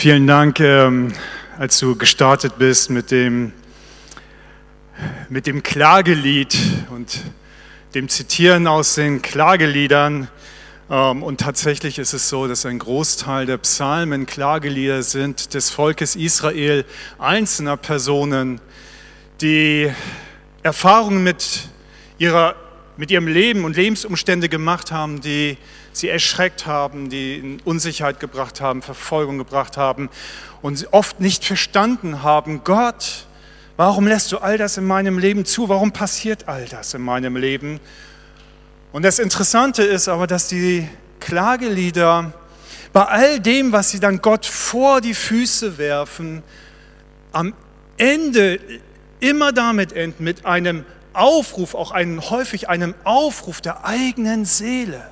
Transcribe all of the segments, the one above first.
Vielen Dank, ähm, als du gestartet bist mit dem, mit dem Klagelied und dem Zitieren aus den Klageliedern. Ähm, und tatsächlich ist es so, dass ein Großteil der Psalmen Klagelieder sind des Volkes Israel, einzelner Personen, die Erfahrungen mit, ihrer, mit ihrem Leben und Lebensumstände gemacht haben, die sie erschreckt haben, die in Unsicherheit gebracht haben, Verfolgung gebracht haben und oft nicht verstanden haben, Gott, warum lässt du all das in meinem Leben zu? Warum passiert all das in meinem Leben? Und das Interessante ist aber, dass die Klagelieder bei all dem, was sie dann Gott vor die Füße werfen, am Ende immer damit enden, mit einem Aufruf, auch einen, häufig einem Aufruf der eigenen Seele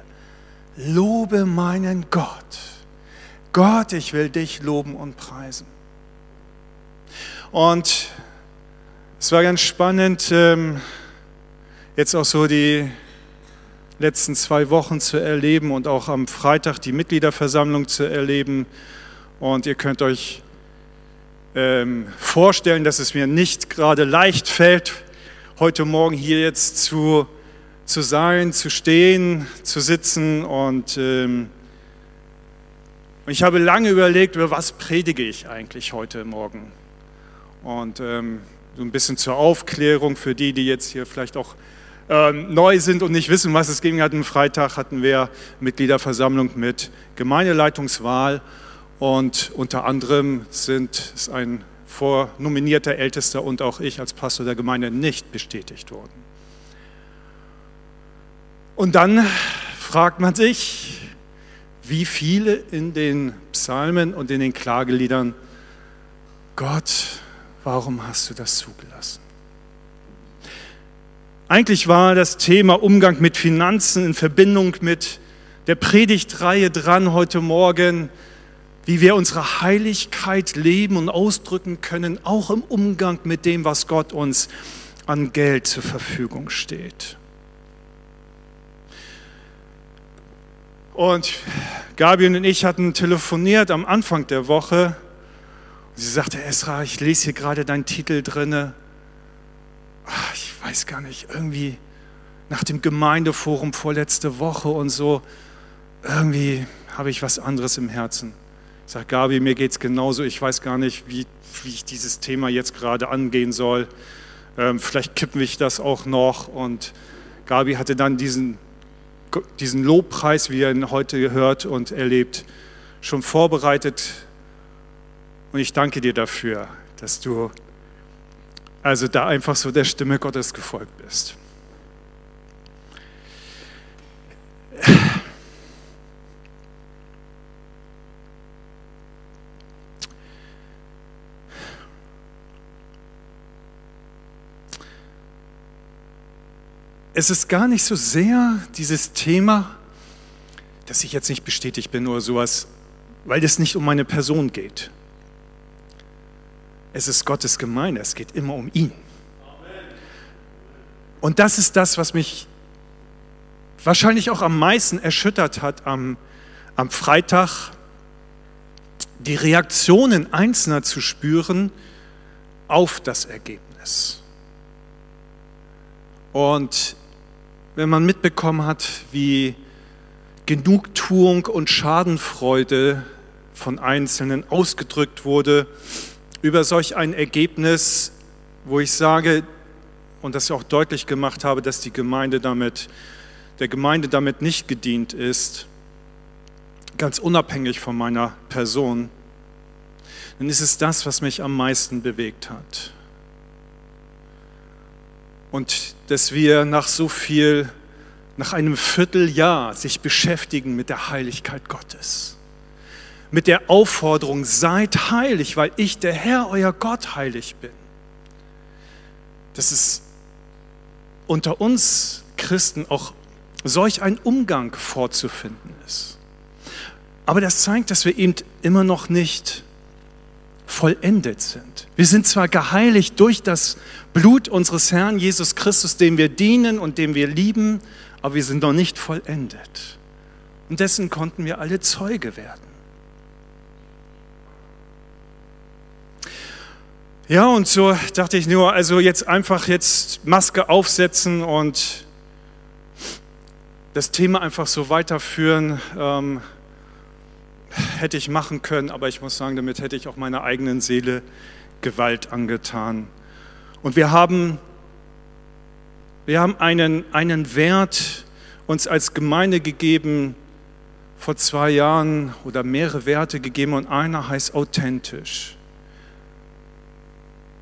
lobe meinen Gott. Gott, ich will dich loben und preisen. Und es war ganz spannend, ähm, jetzt auch so die letzten zwei Wochen zu erleben und auch am Freitag die Mitgliederversammlung zu erleben. Und ihr könnt euch ähm, vorstellen, dass es mir nicht gerade leicht fällt, heute Morgen hier jetzt zu zu sein, zu stehen, zu sitzen. Und ähm, ich habe lange überlegt, über was predige ich eigentlich heute Morgen. Und ähm, so ein bisschen zur Aufklärung für die, die jetzt hier vielleicht auch ähm, neu sind und nicht wissen, was es ging. Hatten Freitag hatten wir Mitgliederversammlung mit Gemeindeleitungswahl und unter anderem sind es ein vornominierter Ältester und auch ich als Pastor der Gemeinde nicht bestätigt worden. Und dann fragt man sich, wie viele in den Psalmen und in den Klageliedern, Gott, warum hast du das zugelassen? Eigentlich war das Thema Umgang mit Finanzen in Verbindung mit der Predigtreihe dran heute Morgen, wie wir unsere Heiligkeit leben und ausdrücken können, auch im Umgang mit dem, was Gott uns an Geld zur Verfügung steht. Und Gabi und ich hatten telefoniert am Anfang der Woche. Sie sagte, Esra, ich lese hier gerade deinen Titel drinne. Ach, ich weiß gar nicht, irgendwie nach dem Gemeindeforum vorletzte Woche und so, irgendwie habe ich was anderes im Herzen. Ich sage, Gabi, mir geht es genauso. Ich weiß gar nicht, wie, wie ich dieses Thema jetzt gerade angehen soll. Ähm, vielleicht kippen wir das auch noch. Und Gabi hatte dann diesen diesen Lobpreis, wie er ihn heute gehört und erlebt, schon vorbereitet. Und ich danke dir dafür, dass du also da einfach so der Stimme Gottes gefolgt bist. Es ist gar nicht so sehr dieses Thema, dass ich jetzt nicht bestätigt bin oder sowas, weil es nicht um meine Person geht. Es ist Gottes Gemeinde, es geht immer um ihn. Und das ist das, was mich wahrscheinlich auch am meisten erschüttert hat am, am Freitag, die Reaktionen Einzelner zu spüren auf das Ergebnis. Und wenn man mitbekommen hat, wie Genugtuung und Schadenfreude von Einzelnen ausgedrückt wurde über solch ein Ergebnis, wo ich sage und das auch deutlich gemacht habe, dass die Gemeinde damit, der Gemeinde damit nicht gedient ist, ganz unabhängig von meiner Person, dann ist es das, was mich am meisten bewegt hat. Und dass wir nach so viel, nach einem Vierteljahr sich beschäftigen mit der Heiligkeit Gottes. Mit der Aufforderung, seid heilig, weil ich, der Herr, euer Gott, heilig bin. Dass es unter uns Christen auch solch ein Umgang vorzufinden ist. Aber das zeigt, dass wir eben immer noch nicht vollendet sind. Wir sind zwar geheiligt durch das Blut unseres Herrn Jesus Christus, dem wir dienen und dem wir lieben, aber wir sind noch nicht vollendet. Und dessen konnten wir alle Zeuge werden. Ja, und so dachte ich nur, also jetzt einfach jetzt Maske aufsetzen und das Thema einfach so weiterführen, ähm, hätte ich machen können, aber ich muss sagen, damit hätte ich auch meiner eigenen Seele Gewalt angetan. Und wir haben, wir haben einen, einen Wert uns als Gemeinde gegeben, vor zwei Jahren oder mehrere Werte gegeben und einer heißt authentisch.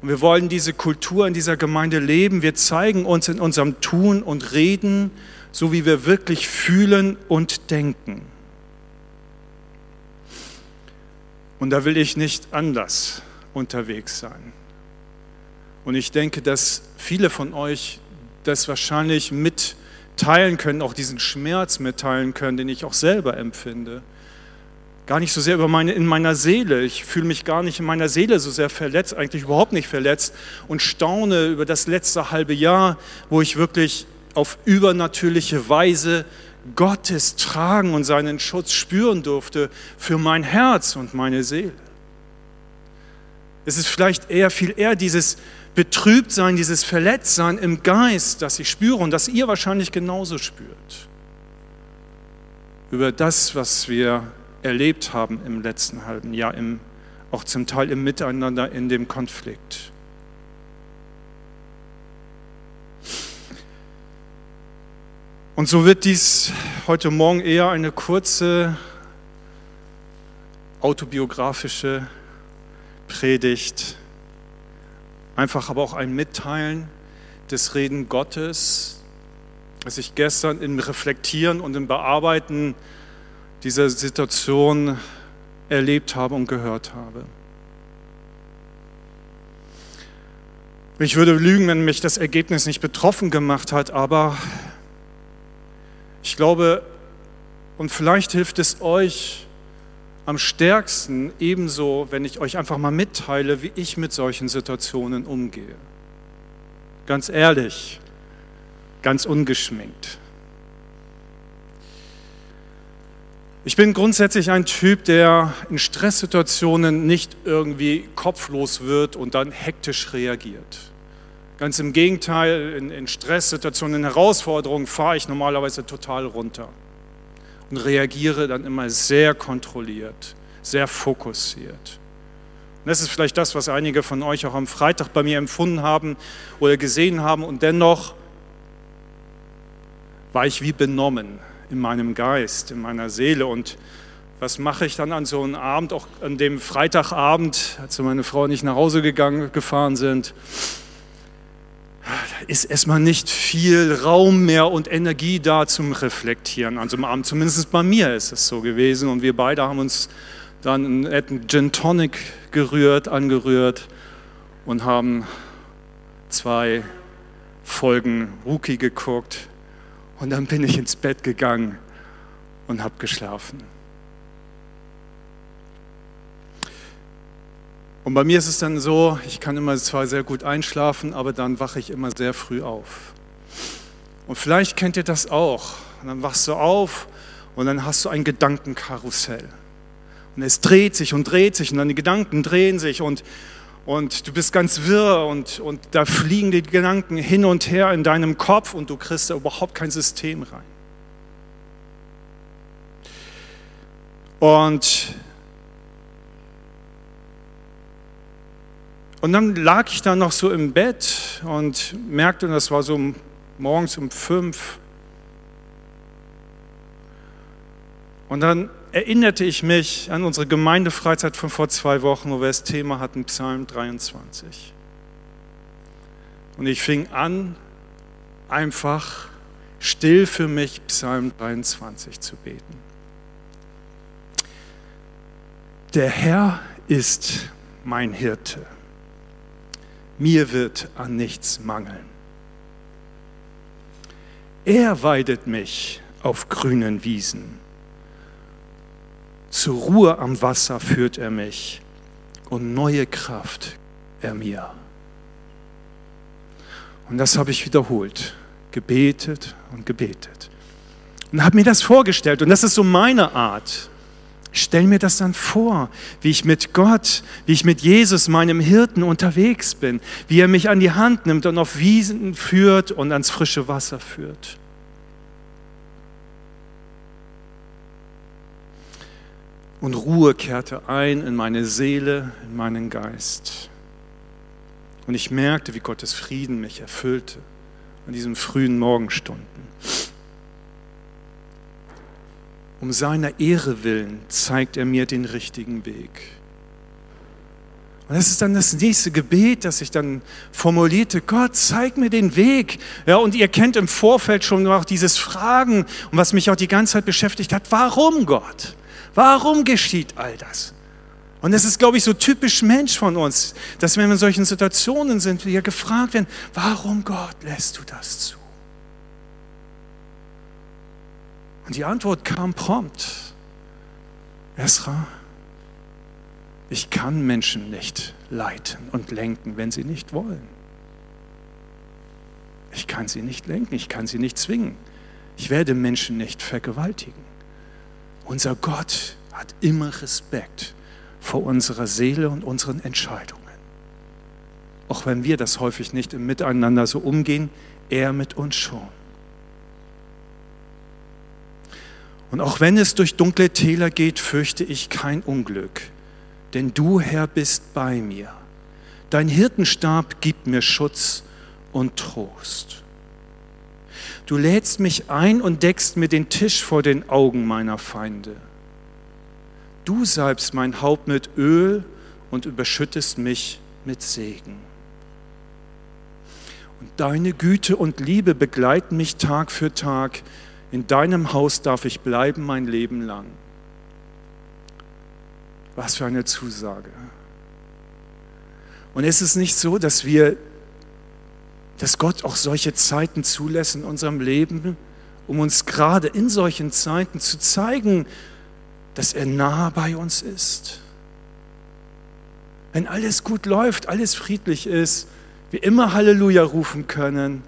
Und wir wollen diese Kultur in dieser Gemeinde leben. Wir zeigen uns in unserem Tun und Reden, so wie wir wirklich fühlen und denken. Und da will ich nicht anders unterwegs sein. Und ich denke, dass viele von euch das wahrscheinlich mitteilen können, auch diesen Schmerz mitteilen können, den ich auch selber empfinde gar nicht so sehr über meine, in meiner Seele. Ich fühle mich gar nicht in meiner Seele so sehr verletzt, eigentlich überhaupt nicht verletzt und staune über das letzte halbe Jahr, wo ich wirklich auf übernatürliche Weise Gottes Tragen und seinen Schutz spüren durfte für mein Herz und meine Seele. Es ist vielleicht eher viel eher dieses Betrübtsein, dieses Verletztsein im Geist, das ich spüre und das ihr wahrscheinlich genauso spürt. Über das, was wir erlebt haben im letzten halben Jahr, im, auch zum Teil im Miteinander in dem Konflikt. Und so wird dies heute Morgen eher eine kurze autobiografische Predigt, einfach aber auch ein Mitteilen des Reden Gottes, das ich gestern im Reflektieren und im Bearbeiten dieser Situation erlebt habe und gehört habe. Ich würde lügen, wenn mich das Ergebnis nicht betroffen gemacht hat, aber ich glaube, und vielleicht hilft es euch am stärksten ebenso, wenn ich euch einfach mal mitteile, wie ich mit solchen Situationen umgehe. Ganz ehrlich, ganz ungeschminkt. Ich bin grundsätzlich ein Typ, der in Stresssituationen nicht irgendwie kopflos wird und dann hektisch reagiert. Ganz im Gegenteil, in, in Stresssituationen, in Herausforderungen fahre ich normalerweise total runter und reagiere dann immer sehr kontrolliert, sehr fokussiert. Und das ist vielleicht das, was einige von euch auch am Freitag bei mir empfunden haben oder gesehen haben. Und dennoch war ich wie benommen in meinem Geist, in meiner Seele. Und was mache ich dann an so einem Abend, auch an dem Freitagabend, als meine Frau und ich nach Hause gegangen, gefahren sind? Ist erstmal nicht viel Raum mehr und Energie da zum Reflektieren an so einem Abend. Zumindest bei mir ist es so gewesen. Und wir beide haben uns dann einen Gin Tonic gerührt, angerührt und haben zwei Folgen Rookie geguckt und dann bin ich ins Bett gegangen und habe geschlafen. Und bei mir ist es dann so, ich kann immer zwar sehr gut einschlafen, aber dann wache ich immer sehr früh auf. Und vielleicht kennt ihr das auch. Und dann wachst du auf und dann hast du ein Gedankenkarussell. Und es dreht sich und dreht sich und die Gedanken drehen sich und, und du bist ganz wirr und, und da fliegen die Gedanken hin und her in deinem Kopf und du kriegst da überhaupt kein System rein. Und, und dann lag ich da noch so im Bett und merkte, das war so morgens um fünf. Und dann erinnerte ich mich an unsere Gemeindefreizeit von vor zwei Wochen, wo wir das Thema hatten, Psalm 23. Und ich fing an, einfach still für mich Psalm 23 zu beten. Der Herr ist mein Hirte. Mir wird an nichts mangeln. Er weidet mich auf grünen Wiesen zur Ruhe am Wasser führt er mich und neue Kraft er mir. Und das habe ich wiederholt, gebetet und gebetet. Und habe mir das vorgestellt. Und das ist so meine Art, stelle mir das dann vor, wie ich mit Gott, wie ich mit Jesus, meinem Hirten, unterwegs bin, wie er mich an die Hand nimmt und auf Wiesen führt und ans frische Wasser führt. Und Ruhe kehrte ein in meine Seele, in meinen Geist. Und ich merkte, wie Gottes Frieden mich erfüllte an diesen frühen Morgenstunden. Um seiner Ehre willen zeigt er mir den richtigen Weg. Und das ist dann das nächste Gebet, das ich dann formulierte. Gott, zeig mir den Weg. Ja, und ihr kennt im Vorfeld schon auch dieses Fragen, und was mich auch die ganze Zeit beschäftigt hat. Warum Gott? Warum geschieht all das? Und das ist, glaube ich, so typisch Mensch von uns, dass wenn wir in solchen Situationen sind, wir gefragt werden, warum Gott lässt du das zu? Und die Antwort kam prompt. Esra, ich kann Menschen nicht leiten und lenken, wenn sie nicht wollen. Ich kann sie nicht lenken, ich kann sie nicht zwingen. Ich werde Menschen nicht vergewaltigen. Unser Gott hat immer Respekt vor unserer Seele und unseren Entscheidungen. Auch wenn wir das häufig nicht im Miteinander so umgehen, er mit uns schon. Und auch wenn es durch dunkle Täler geht, fürchte ich kein Unglück, denn du, Herr, bist bei mir. Dein Hirtenstab gibt mir Schutz und Trost. Du lädst mich ein und deckst mir den Tisch vor den Augen meiner Feinde. Du salbst mein Haupt mit Öl und überschüttest mich mit Segen. Und deine Güte und Liebe begleiten mich Tag für Tag in deinem Haus darf ich bleiben mein Leben lang. Was für eine Zusage. Und ist es nicht so, dass wir, dass Gott auch solche Zeiten zulässt in unserem Leben, um uns gerade in solchen Zeiten zu zeigen, dass er nah bei uns ist? Wenn alles gut läuft, alles friedlich ist, wir immer Halleluja rufen können,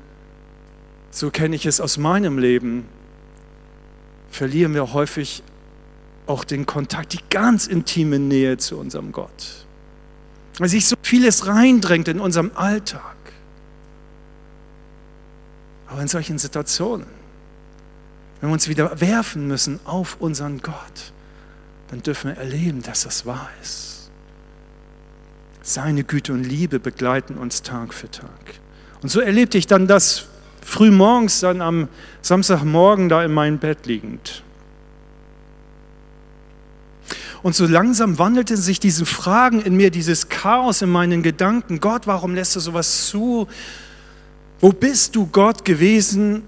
so kenne ich es aus meinem Leben, verlieren wir häufig auch den Kontakt, die ganz intime Nähe zu unserem Gott. Weil sich so vieles reindrängt in unserem Alltag. Aber in solchen Situationen, wenn wir uns wieder werfen müssen auf unseren Gott, dann dürfen wir erleben, dass das wahr ist. Seine Güte und Liebe begleiten uns Tag für Tag. Und so erlebte ich dann das früh morgens dann am Samstagmorgen da in meinem Bett liegend. Und so langsam wandelte sich diese Fragen in mir, dieses Chaos in meinen Gedanken. Gott, warum lässt du sowas zu? Wo bist du, Gott, gewesen?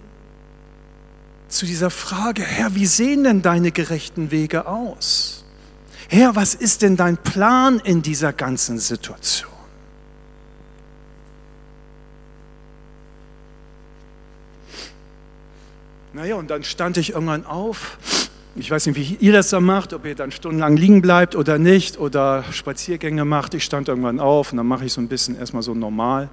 Zu dieser Frage, Herr, wie sehen denn deine gerechten Wege aus? Herr, was ist denn dein Plan in dieser ganzen Situation? Naja, und dann stand ich irgendwann auf. Ich weiß nicht, wie ihr das da macht, ob ihr dann stundenlang liegen bleibt oder nicht oder Spaziergänge macht. Ich stand irgendwann auf und dann mache ich so ein bisschen erstmal so normal.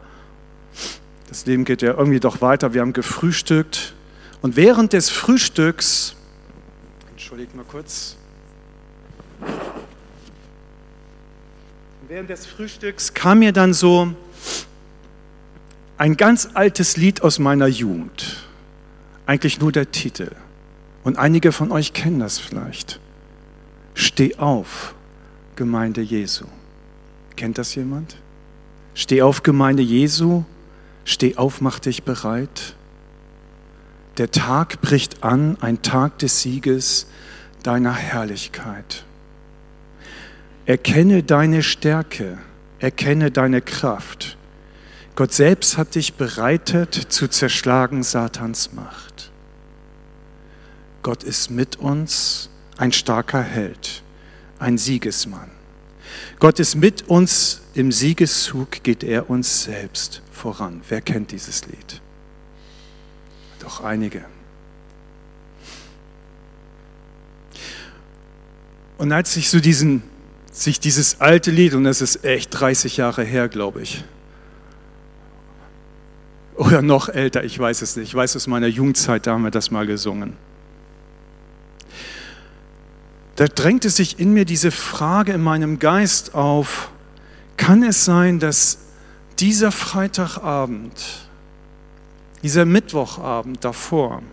Das Leben geht ja irgendwie doch weiter. Wir haben gefrühstückt und während des Frühstücks, entschuldigt mal kurz, während des Frühstücks kam mir dann so ein ganz altes Lied aus meiner Jugend eigentlich nur der Titel. Und einige von euch kennen das vielleicht. Steh auf, Gemeinde Jesu. Kennt das jemand? Steh auf, Gemeinde Jesu. Steh auf, mach dich bereit. Der Tag bricht an, ein Tag des Sieges deiner Herrlichkeit. Erkenne deine Stärke, erkenne deine Kraft. Gott selbst hat dich bereitet zu zerschlagen Satans Macht. Gott ist mit uns ein starker Held, ein Siegesmann. Gott ist mit uns, im Siegeszug geht er uns selbst voran. Wer kennt dieses Lied? Doch einige. Und als ich so diesen, sich dieses alte Lied, und das ist echt 30 Jahre her, glaube ich, oder noch älter, ich weiß es nicht. Ich weiß aus meiner Jugendzeit, da haben wir das mal gesungen. da drängte sich in mir diese Frage in meinem Geist auf, kann es sein, dass dieser Freitagabend, dieser Mittwochabend davor,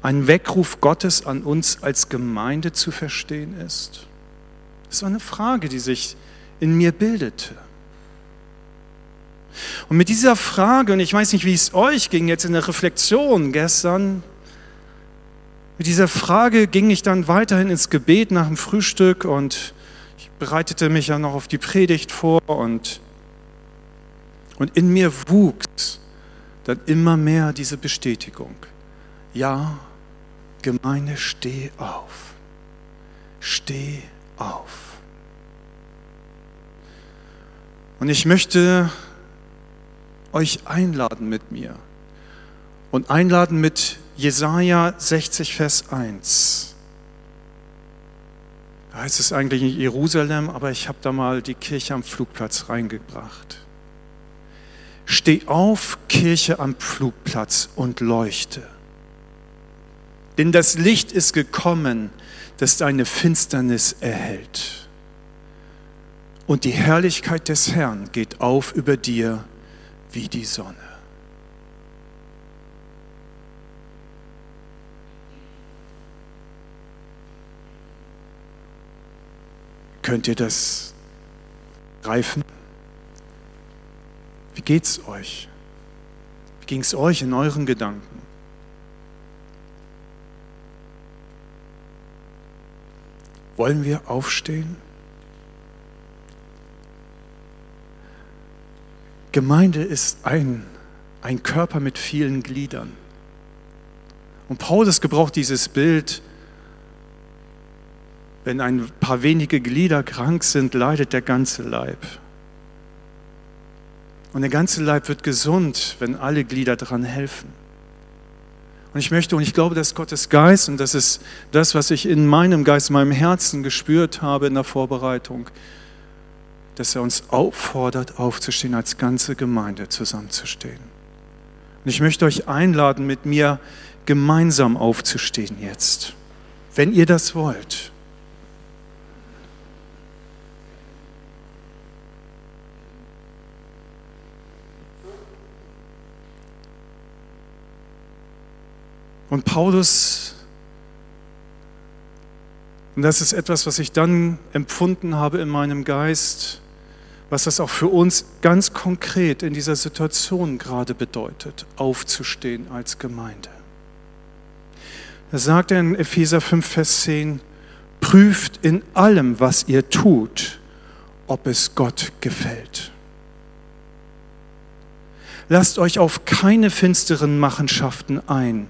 ein Weckruf Gottes an uns als Gemeinde zu verstehen ist? Das war eine Frage, die sich in mir bildete. Und mit dieser Frage, und ich weiß nicht, wie es euch ging jetzt in der Reflexion gestern, mit dieser Frage ging ich dann weiterhin ins Gebet nach dem Frühstück und ich bereitete mich ja noch auf die Predigt vor und, und in mir wuchs dann immer mehr diese Bestätigung. Ja, Gemeinde, steh auf. Steh auf. Und ich möchte euch einladen mit mir und einladen mit Jesaja 60, Vers 1. Da heißt es eigentlich nicht Jerusalem, aber ich habe da mal die Kirche am Flugplatz reingebracht. Steh auf, Kirche am Flugplatz und leuchte. Denn das Licht ist gekommen, das deine Finsternis erhält. Und die Herrlichkeit des Herrn geht auf über dir wie die Sonne. Könnt ihr das greifen? Wie geht's euch? Wie ging es euch in euren Gedanken? Wollen wir aufstehen? Gemeinde ist ein, ein Körper mit vielen Gliedern. Und Paulus gebraucht dieses Bild, wenn ein paar wenige Glieder krank sind, leidet der ganze Leib. Und der ganze Leib wird gesund, wenn alle Glieder daran helfen. Und ich möchte, und ich glaube, dass Gottes Geist, und das ist das, was ich in meinem Geist, in meinem Herzen gespürt habe in der Vorbereitung, dass er uns auffordert, aufzustehen, als ganze Gemeinde zusammenzustehen. Und ich möchte euch einladen, mit mir gemeinsam aufzustehen jetzt, wenn ihr das wollt. Und Paulus, und das ist etwas, was ich dann empfunden habe in meinem Geist, was das auch für uns ganz konkret in dieser Situation gerade bedeutet, aufzustehen als Gemeinde. Da sagt er in Epheser 5, Vers 10, prüft in allem, was ihr tut, ob es Gott gefällt. Lasst euch auf keine finsteren Machenschaften ein,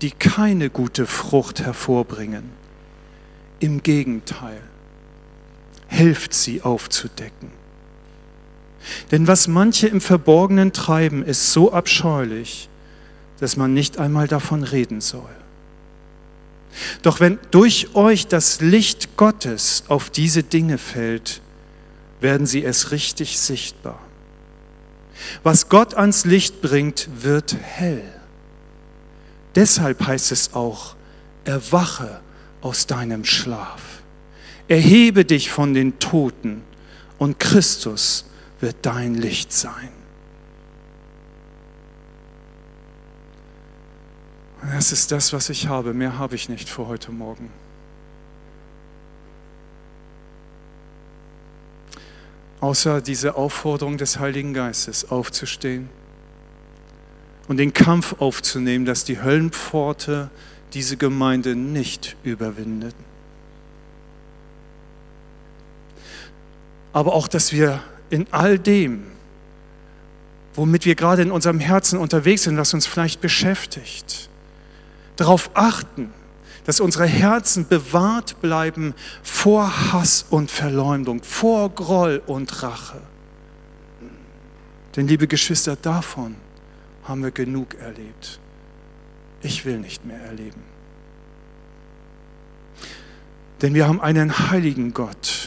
die keine gute Frucht hervorbringen. Im Gegenteil, helft sie aufzudecken. Denn was manche im Verborgenen treiben, ist so abscheulich, dass man nicht einmal davon reden soll. Doch wenn durch euch das Licht Gottes auf diese Dinge fällt, werden sie es richtig sichtbar. Was Gott ans Licht bringt, wird hell. Deshalb heißt es auch, erwache aus deinem Schlaf. Erhebe dich von den Toten und Christus wird dein Licht sein. das ist das, was ich habe. Mehr habe ich nicht für heute Morgen. Außer diese Aufforderung des Heiligen Geistes, aufzustehen und den Kampf aufzunehmen, dass die Höllenpforte diese Gemeinde nicht überwindet. Aber auch, dass wir in all dem, womit wir gerade in unserem Herzen unterwegs sind, was uns vielleicht beschäftigt, darauf achten, dass unsere Herzen bewahrt bleiben vor Hass und Verleumdung, vor Groll und Rache. Denn liebe Geschwister, davon haben wir genug erlebt. Ich will nicht mehr erleben. Denn wir haben einen heiligen Gott.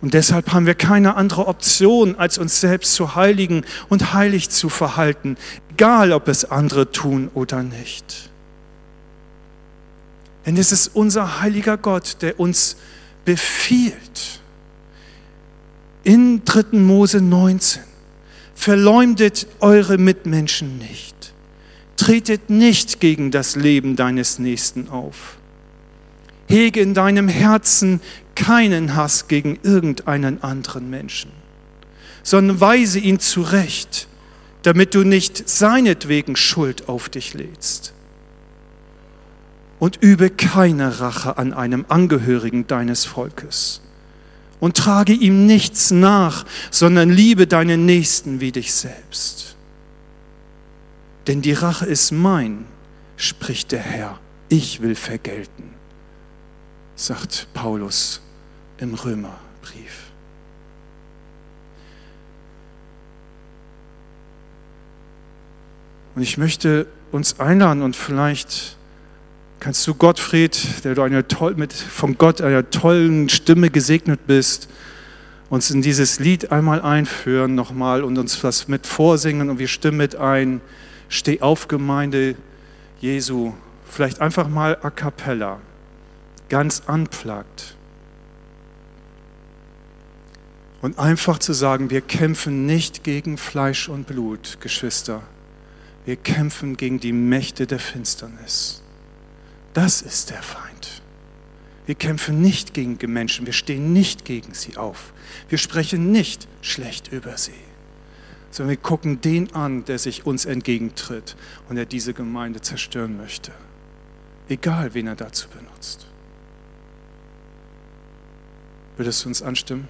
Und deshalb haben wir keine andere Option, als uns selbst zu heiligen und heilig zu verhalten, egal ob es andere tun oder nicht. Denn es ist unser heiliger Gott, der uns befiehlt. In 3. Mose 19. Verleumdet eure Mitmenschen nicht. Tretet nicht gegen das Leben deines Nächsten auf. Hege in deinem Herzen keinen Hass gegen irgendeinen anderen Menschen, sondern weise ihn zurecht, damit du nicht seinetwegen Schuld auf dich lädst und übe keine Rache an einem Angehörigen deines Volkes. Und trage ihm nichts nach, sondern liebe deinen Nächsten wie dich selbst. Denn die Rache ist mein, spricht der Herr, ich will vergelten, sagt Paulus im Römerbrief. Und ich möchte uns einladen und vielleicht kannst du Gottfried, der du eine toll, mit, von Gott einer tollen Stimme gesegnet bist, uns in dieses Lied einmal einführen nochmal und uns was mit vorsingen und wir stimmen mit ein. Steh auf, Gemeinde Jesu. Vielleicht einfach mal a cappella, ganz unplugged. Und einfach zu sagen, wir kämpfen nicht gegen Fleisch und Blut, Geschwister. Wir kämpfen gegen die Mächte der Finsternis. Das ist der Feind. Wir kämpfen nicht gegen Menschen, wir stehen nicht gegen sie auf. Wir sprechen nicht schlecht über sie, sondern wir gucken den an, der sich uns entgegentritt und der diese Gemeinde zerstören möchte. Egal, wen er dazu benutzt. Würdest du uns anstimmen?